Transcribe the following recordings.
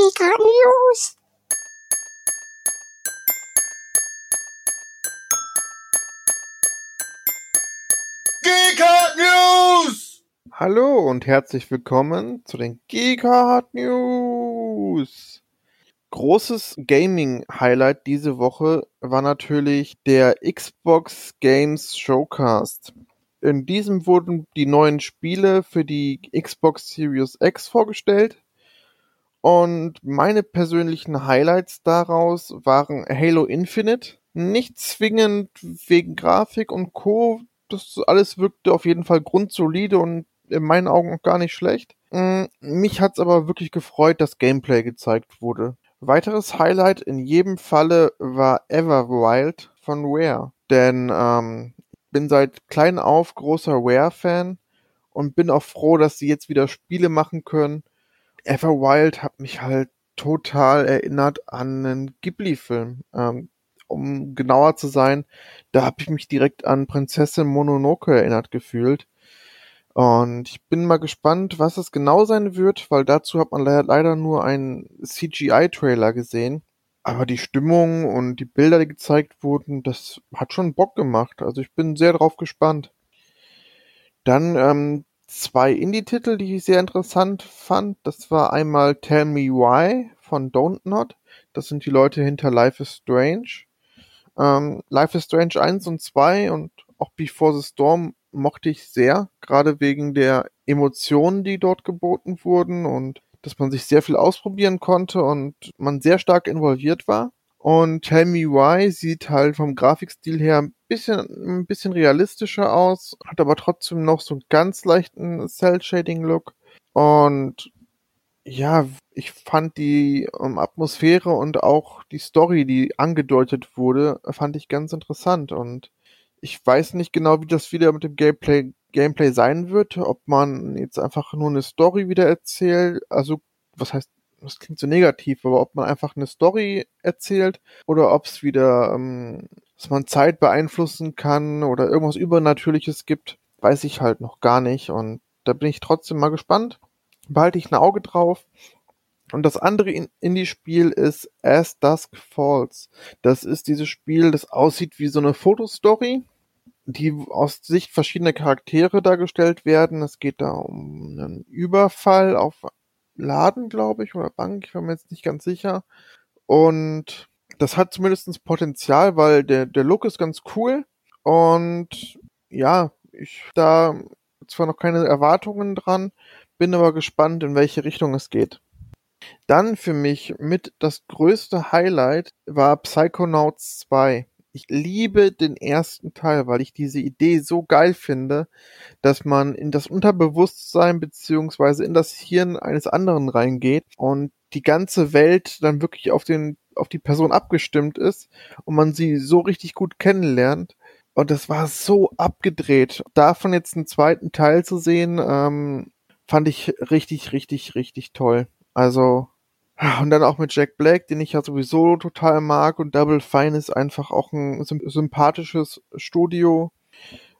Giga News. Geekart News! Hallo und herzlich willkommen zu den Geekart News. Großes Gaming-Highlight diese Woche war natürlich der Xbox Games Showcast. In diesem wurden die neuen Spiele für die Xbox Series X vorgestellt. Und meine persönlichen Highlights daraus waren Halo Infinite. Nicht zwingend wegen Grafik und Co. Das alles wirkte auf jeden Fall grundsolide und in meinen Augen auch gar nicht schlecht. Mm, Mich hat's aber wirklich gefreut, dass Gameplay gezeigt wurde. Weiteres Highlight in jedem Falle war Everwild von Rare. Denn ähm, bin seit klein auf großer Rare-Fan und bin auch froh, dass sie jetzt wieder Spiele machen können. Everwild hat mich halt total erinnert an einen Ghibli-Film. Ähm, um genauer zu sein, da habe ich mich direkt an Prinzessin Mononoke erinnert gefühlt. Und ich bin mal gespannt, was es genau sein wird, weil dazu hat man le leider nur einen CGI-Trailer gesehen. Aber die Stimmung und die Bilder, die gezeigt wurden, das hat schon Bock gemacht. Also ich bin sehr drauf gespannt. Dann ähm, zwei Indie-Titel, die ich sehr interessant fand. Das war einmal Tell Me Why von Don't Not. Das sind die Leute hinter Life is Strange. Ähm, Life is Strange 1 und 2 und auch Before the Storm mochte ich sehr, gerade wegen der Emotionen, die dort geboten wurden und dass man sich sehr viel ausprobieren konnte und man sehr stark involviert war. Und Tell Me Why sieht halt vom Grafikstil her ein bisschen, ein bisschen realistischer aus, hat aber trotzdem noch so einen ganz leichten Cell-Shading-Look. Und ja, ich fand die ähm, Atmosphäre und auch die Story, die angedeutet wurde, fand ich ganz interessant. Und ich weiß nicht genau, wie das wieder mit dem Gameplay, Gameplay sein wird, ob man jetzt einfach nur eine Story wieder erzählt, also was heißt, das klingt so negativ, aber ob man einfach eine Story erzählt oder ob es wieder, ähm, dass man Zeit beeinflussen kann oder irgendwas Übernatürliches gibt, weiß ich halt noch gar nicht. Und da bin ich trotzdem mal gespannt. Behalte ich ein Auge drauf. Und das andere in- Indie-Spiel ist As Dusk Falls. Das ist dieses Spiel, das aussieht wie so eine Fotostory, die aus Sicht verschiedener Charaktere dargestellt werden. Es geht da um einen Überfall auf Laden, glaube ich, oder Bank, ich bin mir jetzt nicht ganz sicher. Und das hat zumindest Potenzial, weil der, der Look ist ganz cool. Und ja, ich da zwar noch keine Erwartungen dran, bin aber gespannt, in welche Richtung es geht. Dann für mich mit das größte Highlight war Psychonauts 2. Ich liebe den ersten Teil, weil ich diese Idee so geil finde, dass man in das Unterbewusstsein beziehungsweise in das Hirn eines anderen reingeht und die ganze Welt dann wirklich auf den auf die Person abgestimmt ist und man sie so richtig gut kennenlernt. Und das war so abgedreht. Davon jetzt einen zweiten Teil zu sehen, ähm, fand ich richtig, richtig, richtig toll. Also, und dann auch mit Jack Black, den ich ja sowieso total mag. Und Double Fine ist einfach auch ein symp- sympathisches Studio.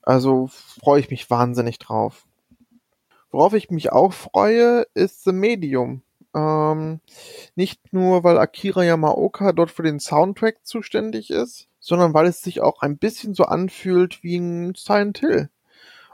Also freue ich mich wahnsinnig drauf. Worauf ich mich auch freue, ist The Medium. Ähm, nicht nur, weil Akira Yamaoka dort für den Soundtrack zuständig ist, sondern weil es sich auch ein bisschen so anfühlt wie ein Silent Hill.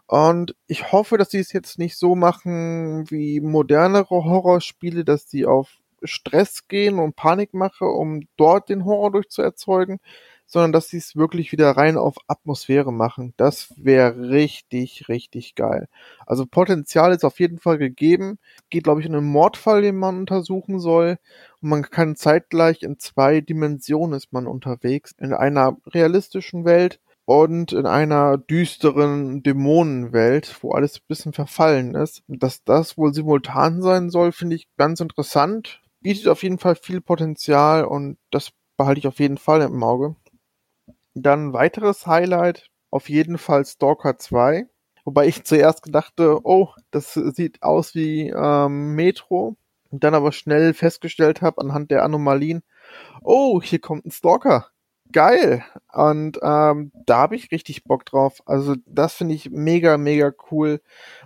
Und ich hoffe, dass sie es jetzt nicht so machen wie modernere Horrorspiele, dass sie auf Stress gehen und Panikmache, um dort den Horror durchzuerzeugen, sondern dass sie es wirklich wieder rein auf Atmosphäre machen. Das wäre richtig, richtig geil. Also Potenzial ist auf jeden Fall gegeben. Geht, glaube ich, um einen Mordfall, den man untersuchen soll. Und man kann zeitgleich in zwei Dimensionen ist man unterwegs. In einer realistischen Welt und in einer düsteren Dämonenwelt, wo alles ein bisschen verfallen ist. Dass das wohl simultan sein soll, finde ich ganz interessant. Bietet auf jeden Fall viel Potenzial und das behalte ich auf jeden Fall im Auge. Dann weiteres Highlight, auf jeden Fall Stalker 2. Wobei ich zuerst dachte, oh, das sieht aus wie ähm, Metro. Und dann aber schnell festgestellt habe anhand der Anomalien, oh, hier kommt ein Stalker. Geil. Und ähm, da habe ich richtig Bock drauf. Also das finde ich mega, mega cool,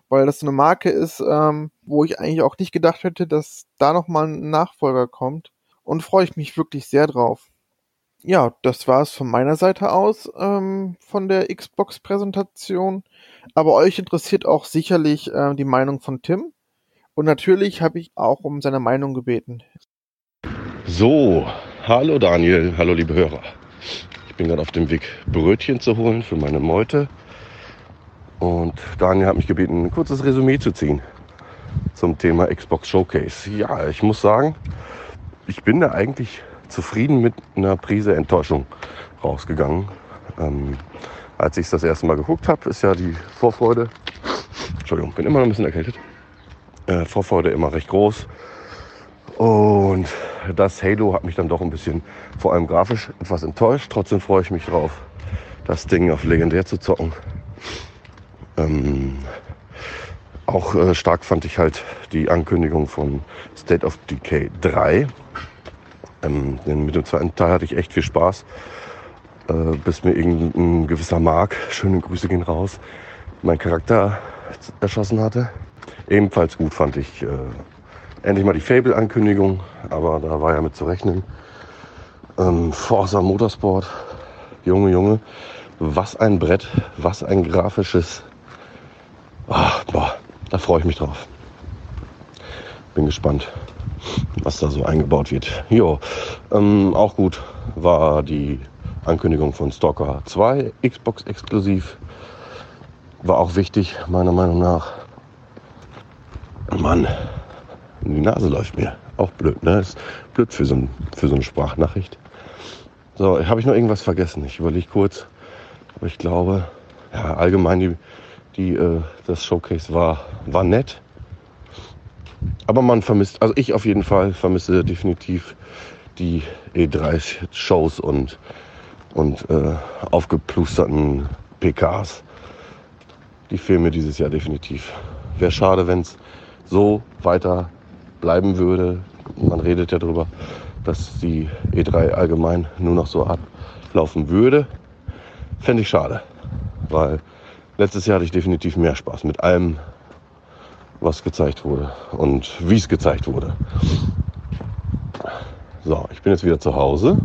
weil das eine Marke ist, ähm, wo ich eigentlich auch nicht gedacht hätte, dass da nochmal ein Nachfolger kommt. Und freue ich mich wirklich sehr drauf. Ja, das war es von meiner Seite aus ähm, von der Xbox-Präsentation. Aber euch interessiert auch sicherlich äh, die Meinung von Tim. Und natürlich habe ich auch um seine Meinung gebeten. So, hallo Daniel, hallo liebe Hörer. Ich bin gerade auf dem Weg, Brötchen zu holen für meine Meute. Und Daniel hat mich gebeten, ein kurzes Resümee zu ziehen zum Thema Xbox Showcase. Ja, ich muss sagen, ich bin da eigentlich zufrieden mit einer Prise Enttäuschung rausgegangen. Ähm, als ich es das erste Mal geguckt habe, ist ja die Vorfreude, Entschuldigung, bin immer noch ein bisschen erkältet, äh, Vorfreude immer recht groß. Und das Halo hat mich dann doch ein bisschen, vor allem grafisch, etwas enttäuscht. Trotzdem freue ich mich drauf, das Ding auf legendär zu zocken. Ähm, auch äh, stark fand ich halt die Ankündigung von State of Decay 3. Ähm, denn mit dem zweiten Teil hatte ich echt viel Spaß, äh, bis mir irgendein gewisser Mark, schöne Grüße gehen raus, mein Charakter erschossen hatte. Ebenfalls gut fand ich äh, endlich mal die Fable-Ankündigung, aber da war ja mit zu rechnen. Ähm, Forza Motorsport, Junge, Junge, was ein Brett, was ein grafisches Ach, boah, da freue ich mich drauf. Bin gespannt, was da so eingebaut wird. Jo, ähm, auch gut war die Ankündigung von Stalker 2, Xbox exklusiv. War auch wichtig, meiner Meinung nach. Mann, die Nase läuft mir. Auch blöd, ne? Ist blöd für so, ein, für so eine Sprachnachricht. So, habe ich noch irgendwas vergessen? Ich überlege kurz. Aber ich glaube, ja, allgemein die die, äh, das Showcase war, war nett. Aber man vermisst, also ich auf jeden Fall vermisse definitiv die E3-Shows und, und äh, aufgeplusterten PKs. Die Filme dieses Jahr definitiv. Wäre schade, wenn es so weiter bleiben würde. Man redet ja darüber, dass die E3 allgemein nur noch so ablaufen würde. Fände ich schade, weil Letztes Jahr hatte ich definitiv mehr Spaß mit allem, was gezeigt wurde und wie es gezeigt wurde. So, ich bin jetzt wieder zu Hause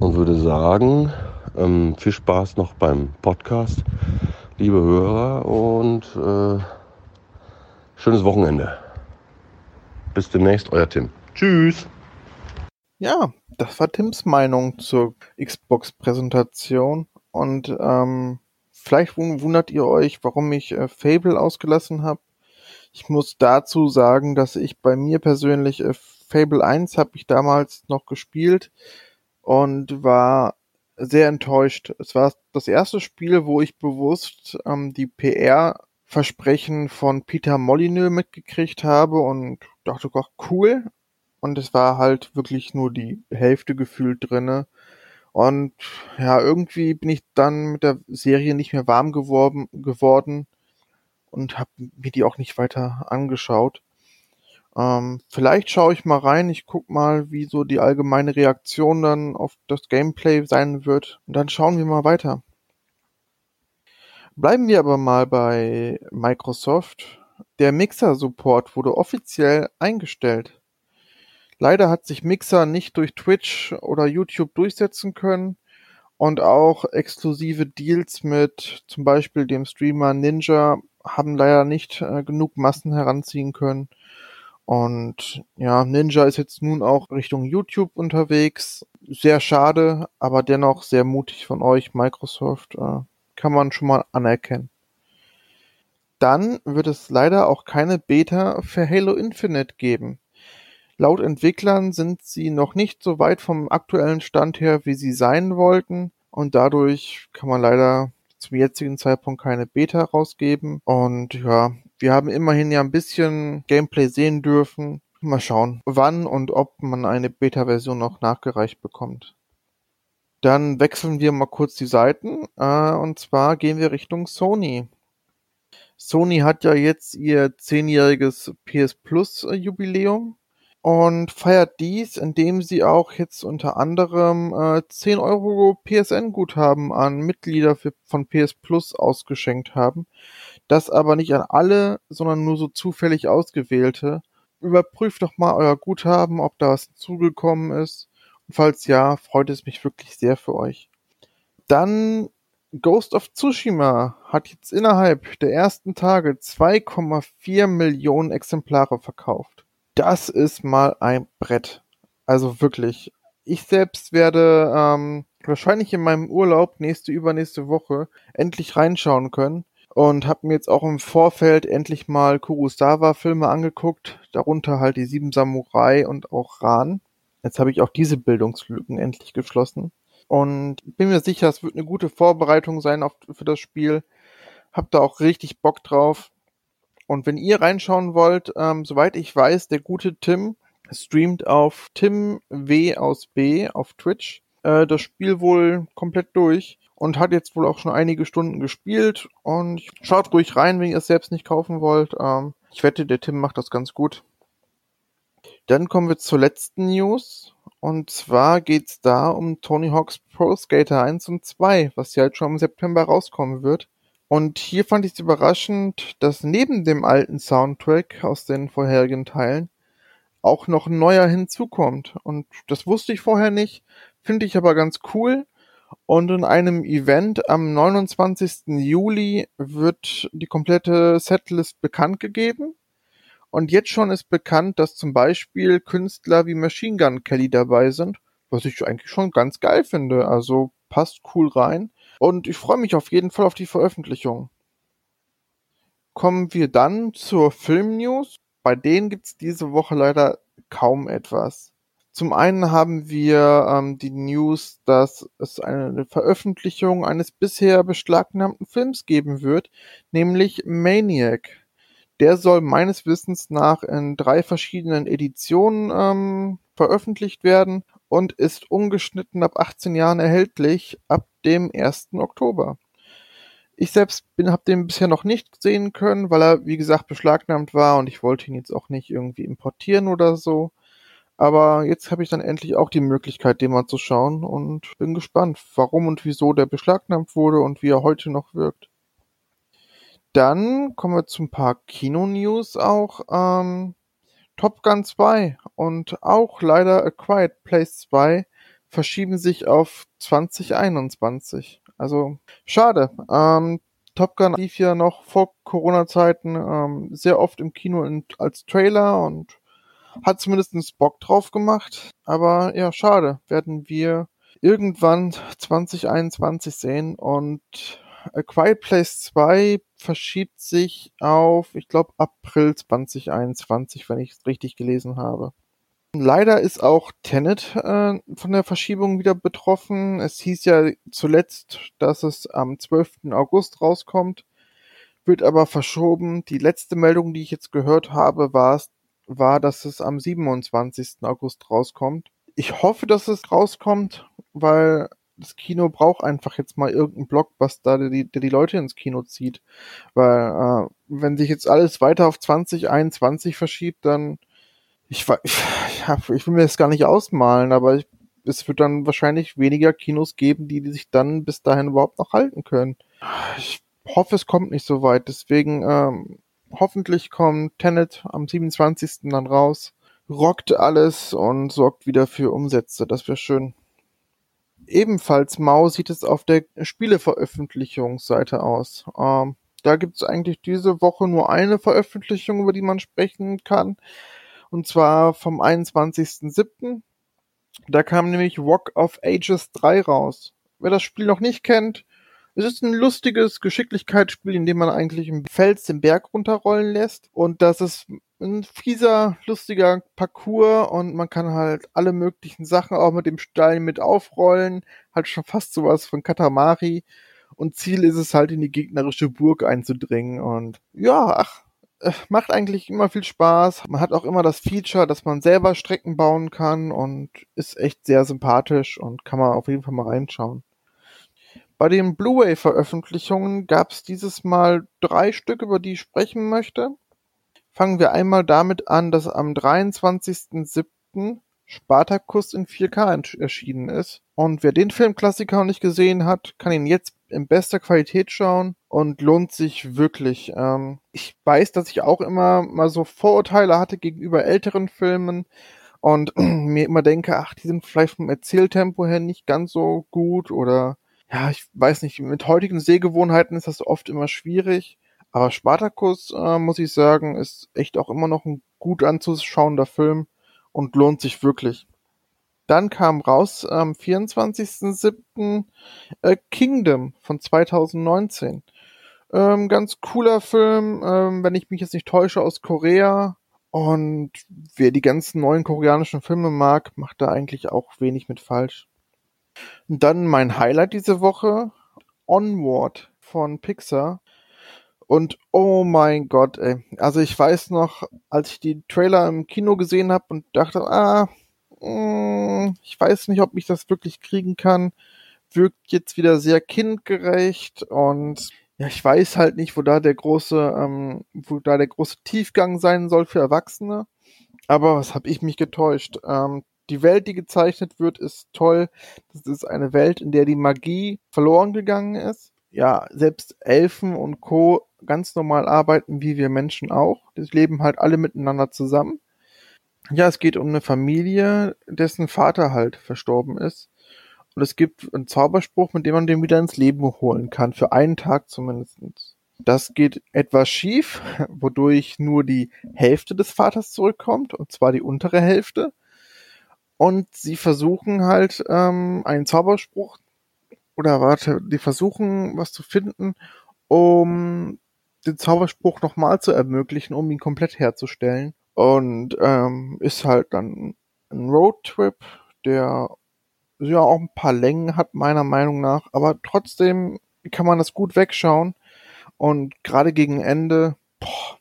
und würde sagen, ähm, viel Spaß noch beim Podcast, liebe Hörer, und äh, schönes Wochenende. Bis demnächst, euer Tim. Tschüss. Ja, das war Tims Meinung zur Xbox-Präsentation. Und ähm, Vielleicht wundert ihr euch, warum ich äh, Fable ausgelassen habe. Ich muss dazu sagen, dass ich bei mir persönlich äh, Fable 1 habe ich damals noch gespielt und war sehr enttäuscht. Es war das erste Spiel, wo ich bewusst ähm, die PR-Versprechen von Peter Molyneux mitgekriegt habe und dachte, ach cool. Und es war halt wirklich nur die Hälfte gefühlt drinne. Und ja, irgendwie bin ich dann mit der Serie nicht mehr warm geworben, geworden und habe mir die auch nicht weiter angeschaut. Ähm, vielleicht schaue ich mal rein, ich guck mal, wie so die allgemeine Reaktion dann auf das Gameplay sein wird und dann schauen wir mal weiter. Bleiben wir aber mal bei Microsoft. Der Mixer-Support wurde offiziell eingestellt. Leider hat sich Mixer nicht durch Twitch oder YouTube durchsetzen können und auch exklusive Deals mit zum Beispiel dem Streamer Ninja haben leider nicht äh, genug Massen heranziehen können. Und ja, Ninja ist jetzt nun auch Richtung YouTube unterwegs. Sehr schade, aber dennoch sehr mutig von euch, Microsoft. Äh, kann man schon mal anerkennen. Dann wird es leider auch keine Beta für Halo Infinite geben. Laut Entwicklern sind sie noch nicht so weit vom aktuellen Stand her, wie sie sein wollten und dadurch kann man leider zum jetzigen Zeitpunkt keine Beta rausgeben und ja, wir haben immerhin ja ein bisschen Gameplay sehen dürfen. Mal schauen, wann und ob man eine Beta-Version noch nachgereicht bekommt. Dann wechseln wir mal kurz die Seiten äh, und zwar gehen wir Richtung Sony. Sony hat ja jetzt ihr zehnjähriges PS Plus Jubiläum und feiert dies, indem sie auch jetzt unter anderem äh, 10 Euro PSN-Guthaben an Mitglieder von PS Plus ausgeschenkt haben, Das aber nicht an alle, sondern nur so zufällig ausgewählte. Überprüft doch mal euer Guthaben, ob da was zugekommen ist. Falls ja, freut es mich wirklich sehr für euch. Dann Ghost of Tsushima hat jetzt innerhalb der ersten Tage 2,4 Millionen Exemplare verkauft. Das ist mal ein Brett. Also wirklich. Ich selbst werde ähm, wahrscheinlich in meinem Urlaub nächste, übernächste Woche endlich reinschauen können und habe mir jetzt auch im Vorfeld endlich mal Kurosawa-Filme angeguckt, darunter halt die Sieben Samurai und auch Ran. Jetzt habe ich auch diese Bildungslücken endlich geschlossen und bin mir sicher, es wird eine gute Vorbereitung sein auf, für das Spiel. Hab da auch richtig Bock drauf. Und wenn ihr reinschauen wollt, ähm, soweit ich weiß, der gute Tim streamt auf Tim W aus B auf Twitch äh, das Spiel wohl komplett durch und hat jetzt wohl auch schon einige Stunden gespielt und schaut ruhig rein, wenn ihr es selbst nicht kaufen wollt. Ähm, ich wette, der Tim macht das ganz gut. Dann kommen wir zur letzten News. Und zwar geht's da um Tony Hawk's Pro Skater 1 und 2, was ja halt schon im September rauskommen wird. Und hier fand ich es überraschend, dass neben dem alten Soundtrack aus den vorherigen Teilen auch noch ein neuer hinzukommt. Und das wusste ich vorher nicht, finde ich aber ganz cool. Und in einem Event am 29. Juli wird die komplette Setlist bekannt gegeben. Und jetzt schon ist bekannt, dass zum Beispiel Künstler wie Machine Gun Kelly dabei sind, was ich eigentlich schon ganz geil finde. Also passt cool rein. Und ich freue mich auf jeden Fall auf die Veröffentlichung. Kommen wir dann zur Film-News. Bei denen gibt's diese Woche leider kaum etwas. Zum einen haben wir ähm, die News, dass es eine Veröffentlichung eines bisher beschlagnahmten Films geben wird, nämlich Maniac. Der soll meines Wissens nach in drei verschiedenen Editionen ähm, veröffentlicht werden und ist ungeschnitten ab 18 Jahren erhältlich ab dem 1. Oktober. Ich selbst habe den bisher noch nicht sehen können, weil er, wie gesagt, beschlagnahmt war und ich wollte ihn jetzt auch nicht irgendwie importieren oder so. Aber jetzt habe ich dann endlich auch die Möglichkeit, den mal zu schauen und bin gespannt, warum und wieso der beschlagnahmt wurde und wie er heute noch wirkt. Dann kommen wir zu ein paar Kino-News auch. Ähm, Top Gun 2 und auch leider A Quiet Place 2 verschieben sich auf 2021. Also schade. Ähm, Top Gun lief ja noch vor Corona-Zeiten ähm, sehr oft im Kino in, als Trailer und hat zumindest Bock drauf gemacht. Aber ja, schade. Werden wir irgendwann 2021 sehen und A Quiet Place 2 verschiebt sich auf, ich glaube, April 2021, wenn ich es richtig gelesen habe. Leider ist auch Tenet äh, von der Verschiebung wieder betroffen. Es hieß ja zuletzt, dass es am 12. August rauskommt, wird aber verschoben. Die letzte Meldung, die ich jetzt gehört habe, war, war, dass es am 27. August rauskommt. Ich hoffe, dass es rauskommt, weil das Kino braucht einfach jetzt mal irgendeinen Blockbuster, der die, der die Leute ins Kino zieht. Weil, äh, wenn sich jetzt alles weiter auf 2021 verschiebt, dann, ich, ja, ich will mir das gar nicht ausmalen, aber ich, es wird dann wahrscheinlich weniger Kinos geben, die, die sich dann bis dahin überhaupt noch halten können. Ich hoffe, es kommt nicht so weit. Deswegen, ähm, hoffentlich kommt Tenet am 27. dann raus, rockt alles und sorgt wieder für Umsätze. Das wäre schön. Ebenfalls mau sieht es auf der Spieleveröffentlichungsseite aus. Ähm, da gibt es eigentlich diese Woche nur eine Veröffentlichung, über die man sprechen kann. Und zwar vom 21.07. Da kam nämlich Rock of Ages 3 raus. Wer das Spiel noch nicht kennt, es ist ein lustiges Geschicklichkeitsspiel, in dem man eigentlich im Fels den Berg runterrollen lässt. Und das ist ein fieser, lustiger Parcours und man kann halt alle möglichen Sachen auch mit dem Stein mit aufrollen. Halt schon fast sowas von Katamari. Und Ziel ist es halt in die gegnerische Burg einzudringen. Und ja, ach, äh, macht eigentlich immer viel Spaß. Man hat auch immer das Feature, dass man selber Strecken bauen kann und ist echt sehr sympathisch und kann man auf jeden Fall mal reinschauen. Bei den Blu-ray-Veröffentlichungen gab es dieses Mal drei Stück, über die ich sprechen möchte. Fangen wir einmal damit an, dass am 23.07. Spartacus in 4K erschienen ist. Und wer den Filmklassiker noch nicht gesehen hat, kann ihn jetzt in bester Qualität schauen und lohnt sich wirklich. Ähm, ich weiß, dass ich auch immer mal so Vorurteile hatte gegenüber älteren Filmen und mir immer denke, ach, die sind vielleicht vom Erzähltempo her nicht ganz so gut oder ja, ich weiß nicht, mit heutigen Sehgewohnheiten ist das oft immer schwierig. Aber Spartacus, äh, muss ich sagen, ist echt auch immer noch ein gut anzuschauender Film und lohnt sich wirklich. Dann kam raus am 24.07. Äh, Kingdom von 2019. Ähm, ganz cooler Film, ähm, wenn ich mich jetzt nicht täusche, aus Korea. Und wer die ganzen neuen koreanischen Filme mag, macht da eigentlich auch wenig mit falsch. Und dann mein Highlight diese Woche, Onward von Pixar. Und oh mein Gott, ey. Also ich weiß noch, als ich die Trailer im Kino gesehen habe und dachte, ah, hm, ich weiß nicht, ob ich das wirklich kriegen kann. Wirkt jetzt wieder sehr kindgerecht und ja, ich weiß halt nicht, wo da der große, ähm, wo da der große Tiefgang sein soll für Erwachsene. Aber was habe ich mich getäuscht? Ähm, die Welt, die gezeichnet wird, ist toll. Das ist eine Welt, in der die Magie verloren gegangen ist. Ja, selbst Elfen und Co. ganz normal arbeiten, wie wir Menschen auch. Die leben halt alle miteinander zusammen. Ja, es geht um eine Familie, dessen Vater halt verstorben ist. Und es gibt einen Zauberspruch, mit dem man den wieder ins Leben holen kann, für einen Tag zumindest. Das geht etwas schief, wodurch nur die Hälfte des Vaters zurückkommt, und zwar die untere Hälfte. Und sie versuchen halt ähm, einen Zauberspruch, oder warte, die versuchen was zu finden, um den Zauberspruch nochmal zu ermöglichen, um ihn komplett herzustellen. Und ähm, ist halt dann ein Roadtrip, der ja auch ein paar Längen hat, meiner Meinung nach, aber trotzdem kann man das gut wegschauen. Und gerade gegen Ende, boah,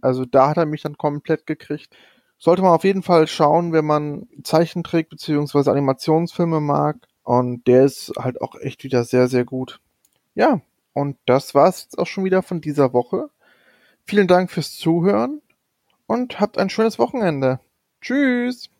also da hat er mich dann komplett gekriegt. Sollte man auf jeden Fall schauen, wenn man Zeichentrick bzw. Animationsfilme mag. Und der ist halt auch echt wieder sehr, sehr gut. Ja, und das war's jetzt auch schon wieder von dieser Woche. Vielen Dank fürs Zuhören und habt ein schönes Wochenende. Tschüss.